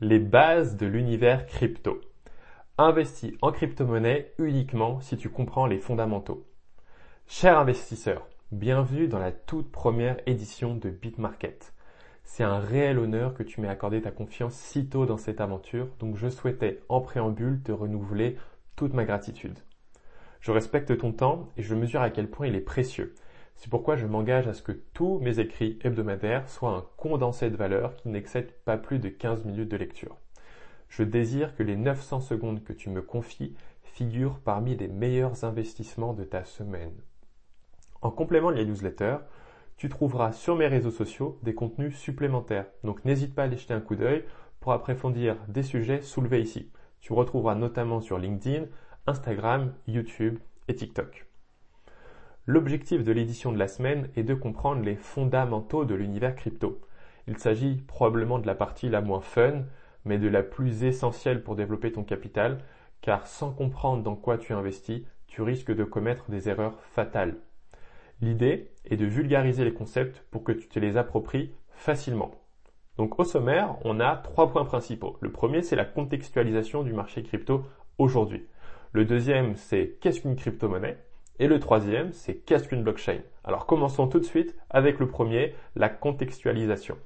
Les bases de l'univers crypto. Investis en crypto-monnaie uniquement si tu comprends les fondamentaux. Chers investisseurs, bienvenue dans la toute première édition de BitMarket. C'est un réel honneur que tu m'aies accordé ta confiance si tôt dans cette aventure, donc je souhaitais en préambule te renouveler toute ma gratitude. Je respecte ton temps et je mesure à quel point il est précieux. C'est pourquoi je m'engage à ce que tous mes écrits hebdomadaires soient un condensé de valeur qui n'excède pas plus de 15 minutes de lecture. Je désire que les 900 secondes que tu me confies figurent parmi les meilleurs investissements de ta semaine. En complément de la newsletter, tu trouveras sur mes réseaux sociaux des contenus supplémentaires. Donc n'hésite pas à aller jeter un coup d'œil pour approfondir des sujets soulevés ici. Tu retrouveras notamment sur LinkedIn, Instagram, YouTube et TikTok. L'objectif de l'édition de la semaine est de comprendre les fondamentaux de l'univers crypto. Il s'agit probablement de la partie la moins fun, mais de la plus essentielle pour développer ton capital, car sans comprendre dans quoi tu investis, tu risques de commettre des erreurs fatales. L'idée est de vulgariser les concepts pour que tu te les appropries facilement. Donc au sommaire, on a trois points principaux. Le premier, c'est la contextualisation du marché crypto aujourd'hui. Le deuxième, c'est qu'est-ce qu'une crypto-monnaie? Et le troisième, c'est qu'est-ce qu'une blockchain? Alors commençons tout de suite avec le premier, la contextualisation.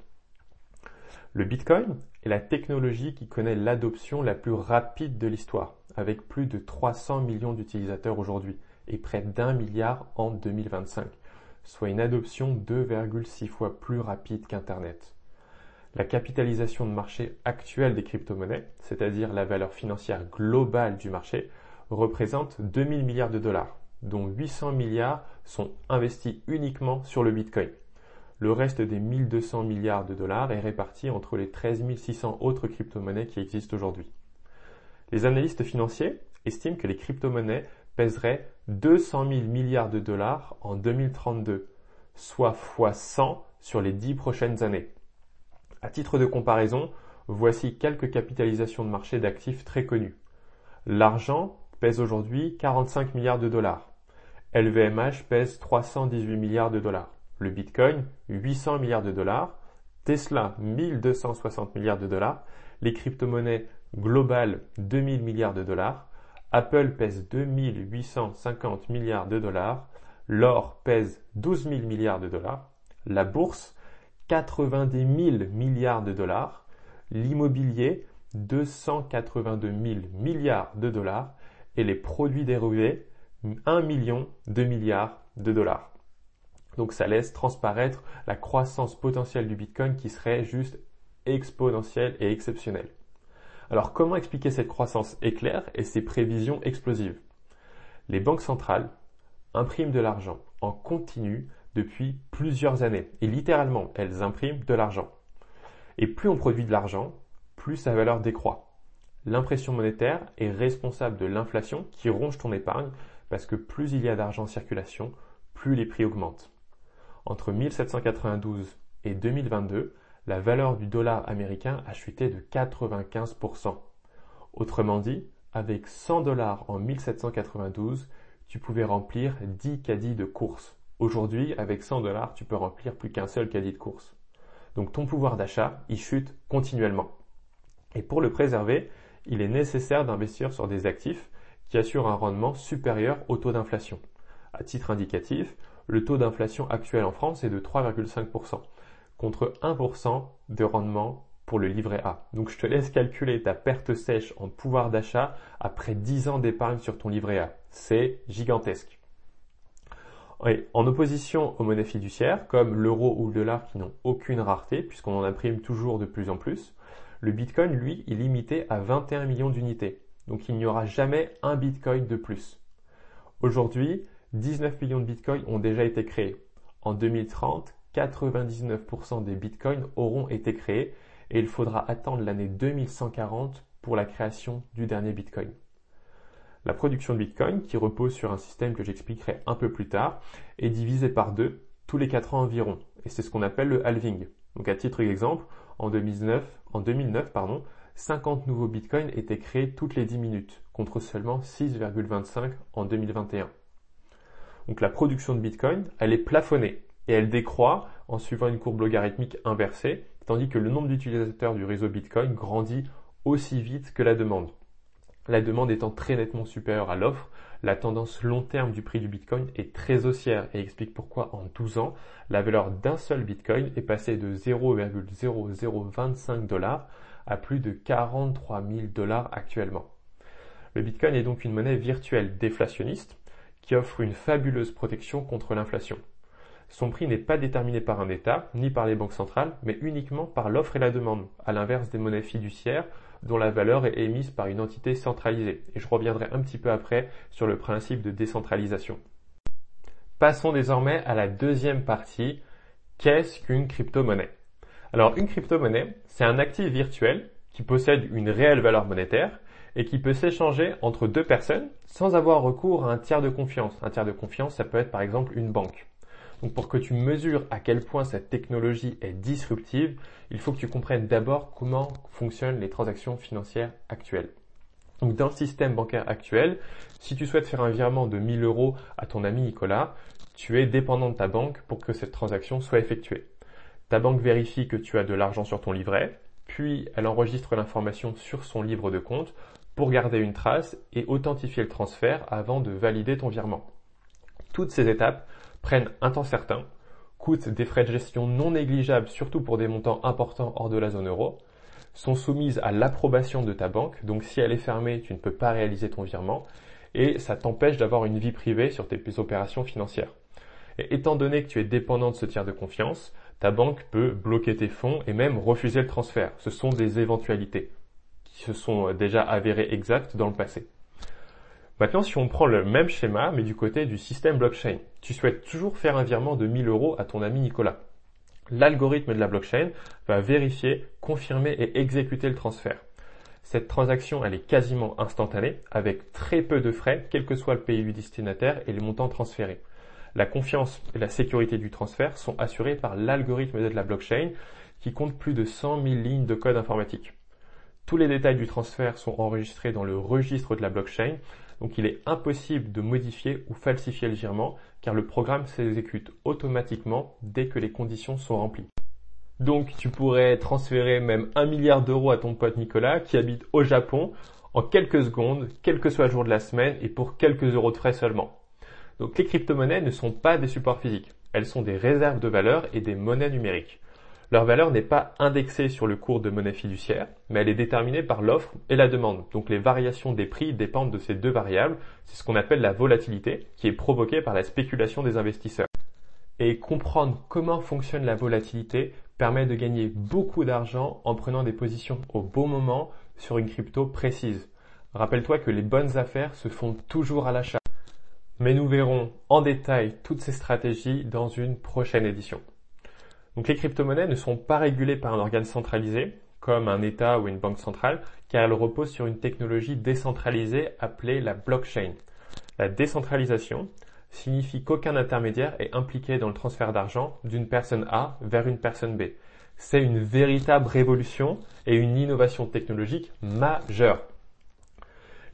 Le Bitcoin est la technologie qui connaît l'adoption la plus rapide de l'histoire, avec plus de 300 millions d'utilisateurs aujourd'hui et près d'un milliard en 2025, soit une adoption 2,6 fois plus rapide qu'Internet. La capitalisation de marché actuelle des crypto-monnaies, c'est-à-dire la valeur financière globale du marché, représente 2000 milliards de dollars, dont 800 milliards sont investis uniquement sur le Bitcoin. Le reste des 1200 milliards de dollars est réparti entre les 13 600 autres crypto-monnaies qui existent aujourd'hui. Les analystes financiers estiment que les crypto-monnaies pèseraient 200 000 milliards de dollars en 2032, soit x 100 sur les 10 prochaines années. À titre de comparaison, voici quelques capitalisations de marché d'actifs très connues. L'argent pèse aujourd'hui 45 milliards de dollars. LVMH pèse 318 milliards de dollars. Le Bitcoin, 800 milliards de dollars. Tesla, 1260 milliards de dollars. Les crypto-monnaies globales, 2000 milliards de dollars. Apple pèse 2850 milliards de dollars. L'or pèse 12 000 milliards de dollars. La bourse, 90 000 milliards de dollars. L'immobilier, 282 000 milliards de dollars. Et les produits dérivés, 1 million de milliards de dollars. Donc ça laisse transparaître la croissance potentielle du Bitcoin qui serait juste exponentielle et exceptionnelle. Alors comment expliquer cette croissance éclair et ces prévisions explosives? Les banques centrales impriment de l'argent en continu depuis plusieurs années. Et littéralement, elles impriment de l'argent. Et plus on produit de l'argent, plus sa valeur décroît. L'impression monétaire est responsable de l'inflation qui ronge ton épargne parce que plus il y a d'argent en circulation, plus les prix augmentent. Entre 1792 et 2022, la valeur du dollar américain a chuté de 95%. Autrement dit, avec 100 dollars en 1792, tu pouvais remplir 10 caddies de course. Aujourd'hui, avec 100 dollars, tu peux remplir plus qu'un seul caddie de course. Donc ton pouvoir d'achat, il chute continuellement. Et pour le préserver, il est nécessaire d'investir sur des actifs qui assure un rendement supérieur au taux d'inflation. À titre indicatif, le taux d'inflation actuel en France est de 3,5%, contre 1% de rendement pour le livret A. Donc je te laisse calculer ta perte sèche en pouvoir d'achat après 10 ans d'épargne sur ton livret A. C'est gigantesque. en opposition aux monnaies fiduciaires, comme l'euro ou le dollar qui n'ont aucune rareté, puisqu'on en imprime toujours de plus en plus, le Bitcoin, lui, est limité à 21 millions d'unités. Donc il n'y aura jamais un Bitcoin de plus. Aujourd'hui, 19 millions de Bitcoins ont déjà été créés. En 2030, 99% des Bitcoins auront été créés et il faudra attendre l'année 2140 pour la création du dernier Bitcoin. La production de Bitcoin, qui repose sur un système que j'expliquerai un peu plus tard, est divisée par deux tous les 4 ans environ. Et c'est ce qu'on appelle le halving. Donc à titre d'exemple, en 2009, en 2009 pardon, 50 nouveaux bitcoins étaient créés toutes les 10 minutes, contre seulement 6,25 en 2021. Donc la production de bitcoin, elle est plafonnée et elle décroît en suivant une courbe logarithmique inversée, tandis que le nombre d'utilisateurs du réseau Bitcoin grandit aussi vite que la demande. La demande étant très nettement supérieure à l'offre, la tendance long terme du prix du Bitcoin est très haussière et explique pourquoi en 12 ans, la valeur d'un seul Bitcoin est passée de 0,0025 dollars à plus de 43 000 dollars actuellement. Le Bitcoin est donc une monnaie virtuelle déflationniste qui offre une fabuleuse protection contre l'inflation. Son prix n'est pas déterminé par un État ni par les banques centrales, mais uniquement par l'offre et la demande, à l'inverse des monnaies fiduciaires dont la valeur est émise par une entité centralisée. Et je reviendrai un petit peu après sur le principe de décentralisation. Passons désormais à la deuxième partie. Qu'est-ce qu'une crypto-monnaie? Alors une crypto-monnaie, c'est un actif virtuel qui possède une réelle valeur monétaire et qui peut s'échanger entre deux personnes sans avoir recours à un tiers de confiance. Un tiers de confiance, ça peut être par exemple une banque. Donc pour que tu mesures à quel point cette technologie est disruptive, il faut que tu comprennes d'abord comment fonctionnent les transactions financières actuelles. Donc dans le système bancaire actuel, si tu souhaites faire un virement de 1000 euros à ton ami Nicolas, tu es dépendant de ta banque pour que cette transaction soit effectuée. Ta banque vérifie que tu as de l'argent sur ton livret, puis elle enregistre l'information sur son livre de compte pour garder une trace et authentifier le transfert avant de valider ton virement. Toutes ces étapes prennent un temps certain, coûtent des frais de gestion non négligeables, surtout pour des montants importants hors de la zone euro, sont soumises à l'approbation de ta banque, donc si elle est fermée, tu ne peux pas réaliser ton virement, et ça t'empêche d'avoir une vie privée sur tes opérations financières. Et étant donné que tu es dépendant de ce tiers de confiance, ta banque peut bloquer tes fonds et même refuser le transfert. Ce sont des éventualités qui se sont déjà avérées exactes dans le passé. Maintenant, si on prend le même schéma, mais du côté du système blockchain, tu souhaites toujours faire un virement de 1000 euros à ton ami Nicolas. L'algorithme de la blockchain va vérifier, confirmer et exécuter le transfert. Cette transaction, elle est quasiment instantanée, avec très peu de frais, quel que soit le pays du destinataire et les montants transférés. La confiance et la sécurité du transfert sont assurées par l'algorithme de la blockchain, qui compte plus de 100 000 lignes de code informatique. Tous les détails du transfert sont enregistrés dans le registre de la blockchain, donc il est impossible de modifier ou falsifier le virement car le programme s'exécute automatiquement dès que les conditions sont remplies. Donc tu pourrais transférer même un milliard d'euros à ton pote Nicolas qui habite au Japon en quelques secondes, quel que soit le jour de la semaine et pour quelques euros de frais seulement. Donc les crypto-monnaies ne sont pas des supports physiques, elles sont des réserves de valeur et des monnaies numériques. Leur valeur n'est pas indexée sur le cours de monnaie fiduciaire, mais elle est déterminée par l'offre et la demande. Donc les variations des prix dépendent de ces deux variables. C'est ce qu'on appelle la volatilité, qui est provoquée par la spéculation des investisseurs. Et comprendre comment fonctionne la volatilité permet de gagner beaucoup d'argent en prenant des positions au bon moment sur une crypto précise. Rappelle-toi que les bonnes affaires se font toujours à l'achat. Mais nous verrons en détail toutes ces stratégies dans une prochaine édition. Donc les crypto-monnaies ne sont pas régulées par un organe centralisé, comme un État ou une banque centrale, car elles reposent sur une technologie décentralisée appelée la blockchain. La décentralisation signifie qu'aucun intermédiaire est impliqué dans le transfert d'argent d'une personne A vers une personne B. C'est une véritable révolution et une innovation technologique majeure.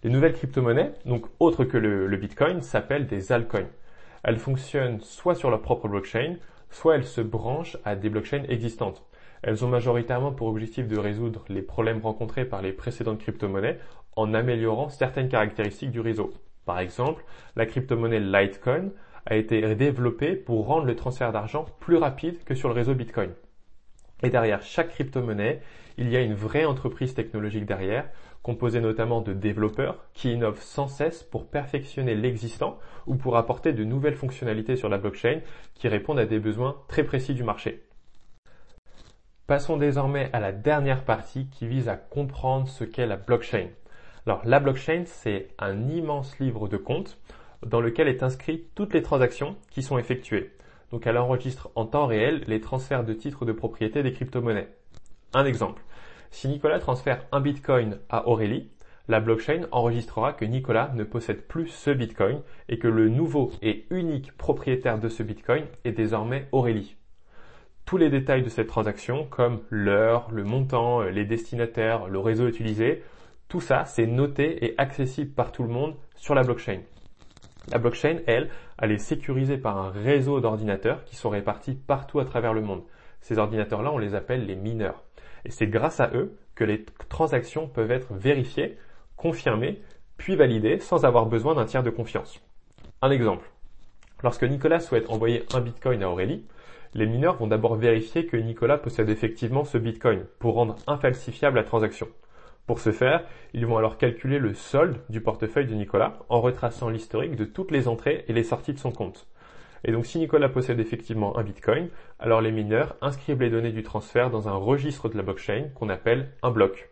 Les nouvelles crypto-monnaies, donc autres que le, Bitcoin, s'appellent des altcoins. Elles fonctionnent soit sur leur propre blockchain, soit elles se branchent à des blockchains existantes. Elles ont majoritairement pour objectif de résoudre les problèmes rencontrés par les précédentes crypto-monnaies en améliorant certaines caractéristiques du réseau. Par exemple, la crypto-monnaie Litecoin a été développée pour rendre le transfert d'argent plus rapide que sur le réseau Bitcoin. Et derrière chaque crypto-monnaie, il y a une vraie entreprise technologique derrière, composée notamment de développeurs qui innovent sans cesse pour perfectionner l'existant ou pour apporter de nouvelles fonctionnalités sur la blockchain qui répondent à des besoins très précis du marché. Passons désormais à la dernière partie qui vise à comprendre ce qu'est la blockchain. Alors la blockchain, c'est un immense livre de compte dans lequel est inscrit toutes les transactions qui sont effectuées. Donc elle enregistre en temps réel les transferts de titres de propriété des crypto-monnaies. Un exemple. Si Nicolas transfère un bitcoin à Aurélie, la blockchain enregistrera que Nicolas ne possède plus ce bitcoin et que le nouveau et unique propriétaire de ce bitcoin est désormais Aurélie. Tous les détails de cette transaction, comme l'heure, le montant, les destinataires, le réseau utilisé, tout ça, c'est noté et accessible par tout le monde sur la blockchain. La blockchain, elle, elle est sécurisée par un réseau d'ordinateurs qui sont répartis partout à travers le monde. Ces ordinateurs-là, on les appelle les mineurs. Et c'est grâce à eux que les transactions peuvent être vérifiées, confirmées, puis validées sans avoir besoin d'un tiers de confiance. Un exemple. Lorsque Nicolas souhaite envoyer un bitcoin à Aurélie, les mineurs vont d'abord vérifier que Nicolas possède effectivement ce bitcoin pour rendre infalsifiable la transaction. Pour ce faire, ils vont alors calculer le solde du portefeuille de Nicolas en retraçant l'historique de toutes les entrées et les sorties de son compte. Et donc si Nicolas possède effectivement un bitcoin, alors les mineurs inscrivent les données du transfert dans un registre de la blockchain qu'on appelle un bloc.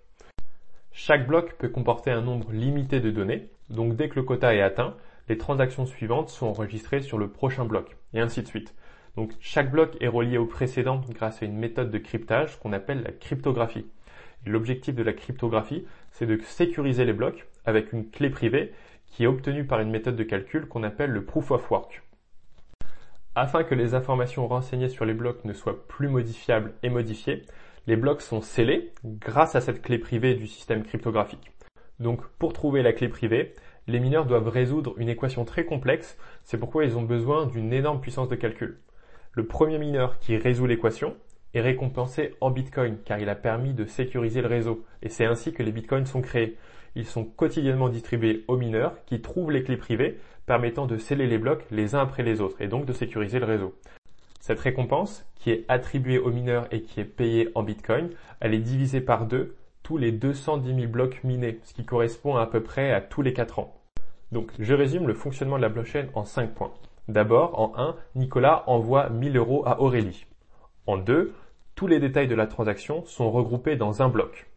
Chaque bloc peut comporter un nombre limité de données, donc dès que le quota est atteint, les transactions suivantes sont enregistrées sur le prochain bloc, et ainsi de suite. Donc chaque bloc est relié au précédent grâce à une méthode de cryptage qu'on appelle la cryptographie. L'objectif de la cryptographie, c'est de sécuriser les blocs avec une clé privée qui est obtenue par une méthode de calcul qu'on appelle le proof of work. Afin que les informations renseignées sur les blocs ne soient plus modifiables et modifiées, les blocs sont scellés grâce à cette clé privée du système cryptographique. Donc pour trouver la clé privée, les mineurs doivent résoudre une équation très complexe, c'est pourquoi ils ont besoin d'une énorme puissance de calcul. Le premier mineur qui résout l'équation est récompensé en Bitcoin car il a permis de sécuriser le réseau et c'est ainsi que les Bitcoins sont créés. Ils sont quotidiennement distribués aux mineurs qui trouvent les clés privées permettant de sceller les blocs les uns après les autres et donc de sécuriser le réseau. Cette récompense, qui est attribuée aux mineurs et qui est payée en Bitcoin, elle est divisée par deux tous les 210 000 blocs minés, ce qui correspond à, peu près à tous les 4 ans. Donc, je résume le fonctionnement de la blockchain en 5 points. D'abord, en 1, Nicolas envoie 1000 euros à Aurélie. En 2, tous les détails de la transaction sont regroupés dans un bloc.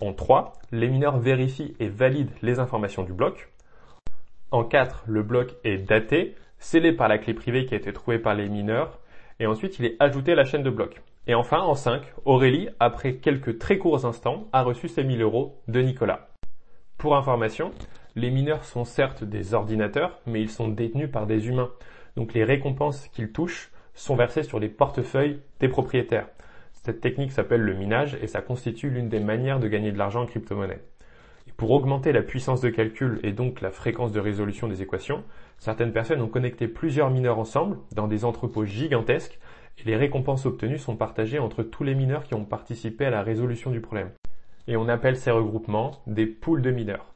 En 3, les mineurs vérifient et valident les informations du bloc. En 4, le bloc est daté, scellé par la clé privée qui a été trouvée par les mineurs, et ensuite il est ajouté à la chaîne de blocs. Et enfin, en 5, Aurélie, après quelques très courts instants, a reçu ses 1000 euros de Nicolas. Pour information, les mineurs sont certes des ordinateurs, mais ils sont détenus par des humains. Donc les récompenses qu'ils touchent sont versées sur les portefeuilles des propriétaires. Cette technique s'appelle le minage et ça constitue l'une des manières de gagner de l'argent en crypto-monnaie. Pour augmenter la puissance de calcul et donc la fréquence de résolution des équations, certaines personnes ont connecté plusieurs mineurs ensemble dans des entrepôts gigantesques et les récompenses obtenues sont partagées entre tous les mineurs qui ont participé à la résolution du problème. Et on appelle ces regroupements des pools de mineurs.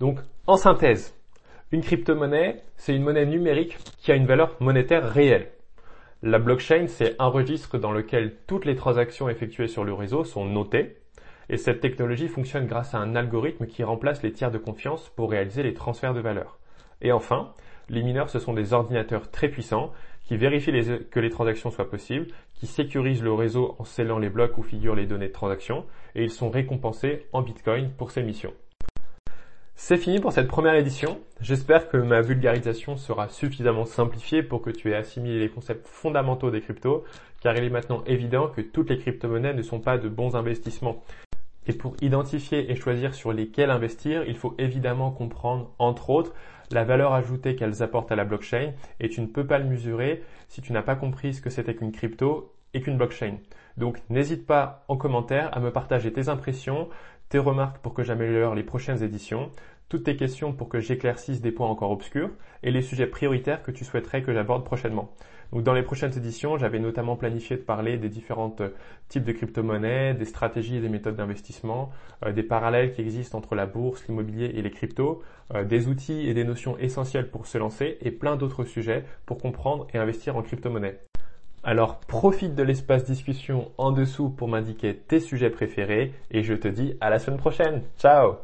Donc, en synthèse, une crypto-monnaie, c'est une monnaie numérique qui a une valeur monétaire réelle. La blockchain, c'est un registre dans lequel toutes les transactions effectuées sur le réseau sont notées et cette technologie fonctionne grâce à un algorithme qui remplace les tiers de confiance pour réaliser les transferts de valeur. Et enfin, les mineurs, ce sont des ordinateurs très puissants qui vérifient que les transactions soient possibles, qui sécurisent le réseau en scellant les blocs où figurent les données de transaction, et ils sont récompensés en Bitcoin pour ces missions. C'est fini pour cette première édition. J'espère que ma vulgarisation sera suffisamment simplifiée pour que tu aies assimilé les concepts fondamentaux des cryptos, car il est maintenant évident que toutes les crypto-monnaies ne sont pas de bons investissements. Et pour identifier et choisir sur lesquels investir, il faut évidemment comprendre, entre autres, la valeur ajoutée qu'elles apportent à la blockchain et tu ne peux pas le mesurer si tu n'as pas compris ce que c'était qu'une crypto et qu'une blockchain. Donc n'hésite pas en commentaire à me partager tes impressions, tes remarques pour que j'améliore les prochaines éditions, toutes tes questions pour que j'éclaircisse des points encore obscurs et les sujets prioritaires que tu souhaiterais que j'aborde prochainement. Donc dans les prochaines éditions, j'avais notamment planifié de parler des différents euh, types de crypto-monnaies, des stratégies et des méthodes d'investissement, euh, des parallèles qui existent entre la bourse, l'immobilier et les cryptos, euh, des outils et des notions essentielles pour se lancer et plein d'autres sujets pour comprendre et investir en crypto-monnaie. Alors profite de l'espace discussion en dessous pour m'indiquer tes sujets préférés et je te dis à la semaine prochaine. Ciao